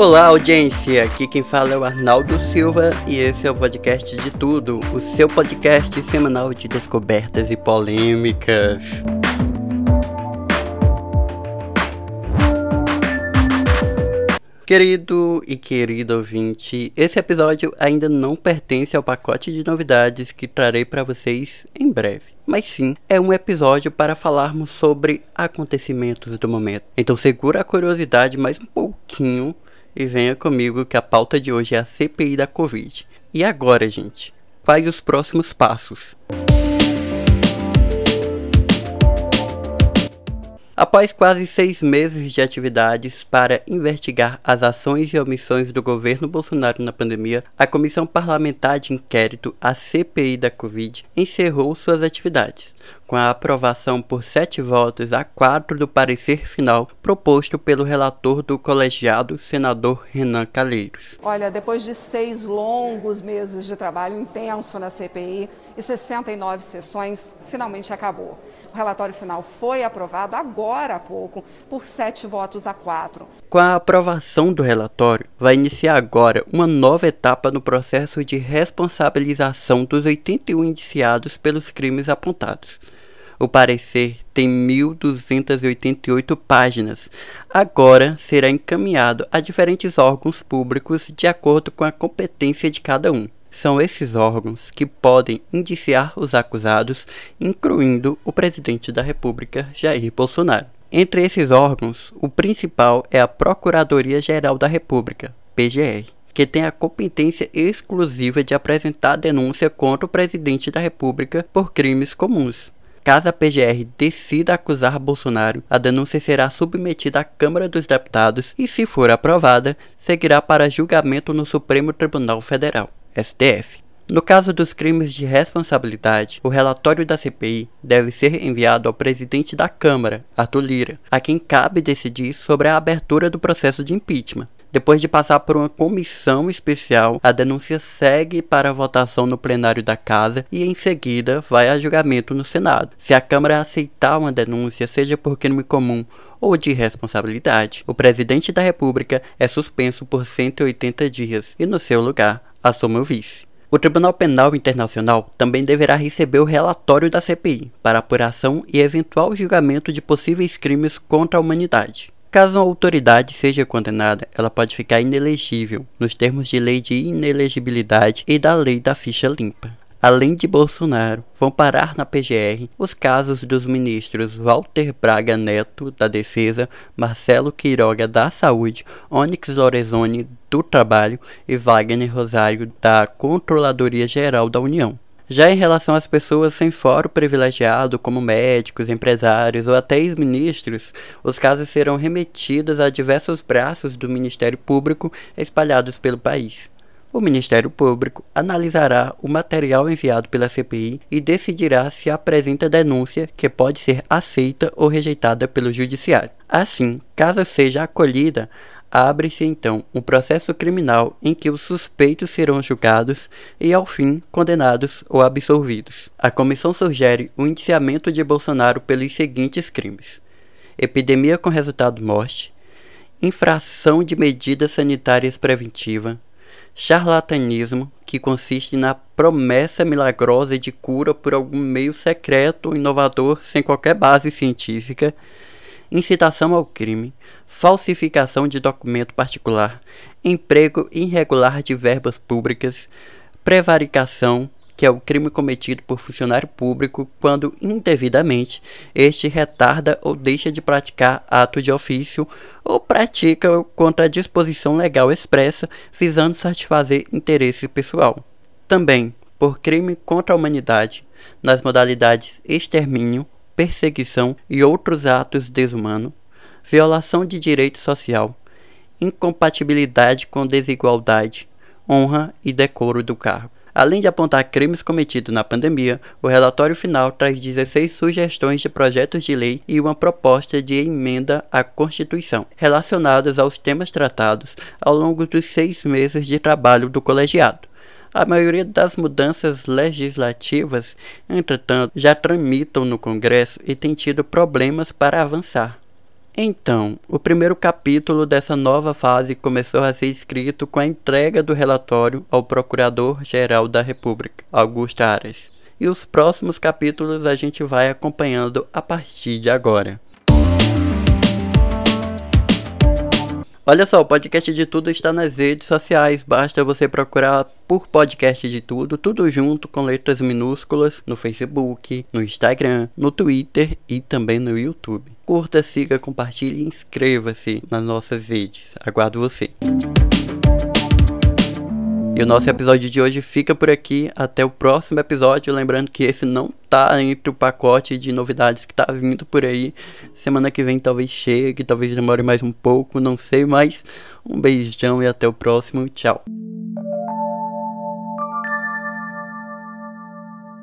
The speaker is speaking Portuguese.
Olá, audiência! Aqui quem fala é o Arnaldo Silva e esse é o podcast de tudo, o seu podcast semanal de descobertas e polêmicas. Querido e querido ouvinte, esse episódio ainda não pertence ao pacote de novidades que trarei para vocês em breve, mas sim é um episódio para falarmos sobre acontecimentos do momento. Então segura a curiosidade mais um pouquinho e venha comigo que a pauta de hoje é a CPI da Covid. E agora, gente, quais os próximos passos? Após quase seis meses de atividades para investigar as ações e omissões do governo Bolsonaro na pandemia, a Comissão Parlamentar de Inquérito, a CPI da Covid, encerrou suas atividades, com a aprovação por sete votos a quatro do parecer final proposto pelo relator do colegiado, senador Renan Calheiros. Olha, depois de seis longos meses de trabalho intenso na CPI e 69 sessões, finalmente acabou. O relatório final foi aprovado agora há pouco por sete votos a quatro. Com a aprovação do relatório, vai iniciar agora uma nova etapa no processo de responsabilização dos 81 indiciados pelos crimes apontados. O parecer tem 1.288 páginas. Agora será encaminhado a diferentes órgãos públicos de acordo com a competência de cada um. São esses órgãos que podem indiciar os acusados, incluindo o presidente da República, Jair Bolsonaro. Entre esses órgãos, o principal é a Procuradoria-Geral da República, PGR, que tem a competência exclusiva de apresentar denúncia contra o presidente da República por crimes comuns. Caso a PGR decida acusar Bolsonaro, a denúncia será submetida à Câmara dos Deputados e, se for aprovada, seguirá para julgamento no Supremo Tribunal Federal. STF. No caso dos crimes de responsabilidade, o relatório da CPI deve ser enviado ao presidente da Câmara, Arthur Lira, a quem cabe decidir sobre a abertura do processo de impeachment. Depois de passar por uma comissão especial, a denúncia segue para votação no plenário da Casa e em seguida vai a julgamento no Senado. Se a Câmara aceitar uma denúncia, seja por crime comum ou de responsabilidade, o presidente da República é suspenso por 180 dias e, no seu lugar, assume o vice. O Tribunal Penal Internacional também deverá receber o relatório da CPI para apuração e eventual julgamento de possíveis crimes contra a humanidade. Caso uma autoridade seja condenada, ela pode ficar inelegível, nos termos de lei de inelegibilidade e da lei da ficha limpa. Além de Bolsonaro, vão parar na PGR os casos dos ministros Walter Braga Neto, da Defesa, Marcelo Quiroga, da Saúde, Onyx Lorenzoni, do Trabalho e Wagner Rosário, da Controladoria Geral da União. Já em relação às pessoas sem fórum privilegiado, como médicos, empresários ou até ex-ministros, os casos serão remetidos a diversos braços do Ministério Público espalhados pelo país. O Ministério Público analisará o material enviado pela CPI e decidirá se apresenta denúncia que pode ser aceita ou rejeitada pelo Judiciário. Assim, caso seja acolhida, abre-se então um processo criminal em que os suspeitos serão julgados e, ao fim, condenados ou absolvidos. A comissão sugere o indiciamento de Bolsonaro pelos seguintes crimes: epidemia com resultado morte, infração de medidas sanitárias preventiva. Charlatanismo, que consiste na promessa milagrosa de cura por algum meio secreto ou inovador sem qualquer base científica, incitação ao crime, falsificação de documento particular, emprego irregular de verbas públicas, prevaricação, que é o crime cometido por funcionário público quando indevidamente este retarda ou deixa de praticar ato de ofício ou pratica contra a disposição legal expressa visando satisfazer interesse pessoal. Também por crime contra a humanidade nas modalidades extermínio, perseguição e outros atos desumanos, violação de direito social, incompatibilidade com desigualdade, honra e decoro do cargo. Além de apontar crimes cometidos na pandemia, o relatório final traz 16 sugestões de projetos de lei e uma proposta de emenda à Constituição, relacionadas aos temas tratados ao longo dos seis meses de trabalho do colegiado. A maioria das mudanças legislativas, entretanto, já tramitam no Congresso e tem tido problemas para avançar. Então, o primeiro capítulo dessa nova fase começou a ser escrito com a entrega do relatório ao Procurador-Geral da República, Augusto Aras. E os próximos capítulos a gente vai acompanhando a partir de agora. Olha só, o podcast de tudo está nas redes sociais. Basta você procurar por podcast de tudo, tudo junto com letras minúsculas no Facebook, no Instagram, no Twitter e também no YouTube. Curta, siga, compartilhe e inscreva-se nas nossas redes. Aguardo você. E o nosso episódio de hoje fica por aqui. Até o próximo episódio. Lembrando que esse não tá entre o pacote de novidades que tá vindo por aí. Semana que vem talvez chegue, talvez demore mais um pouco, não sei mais. Um beijão e até o próximo. Tchau.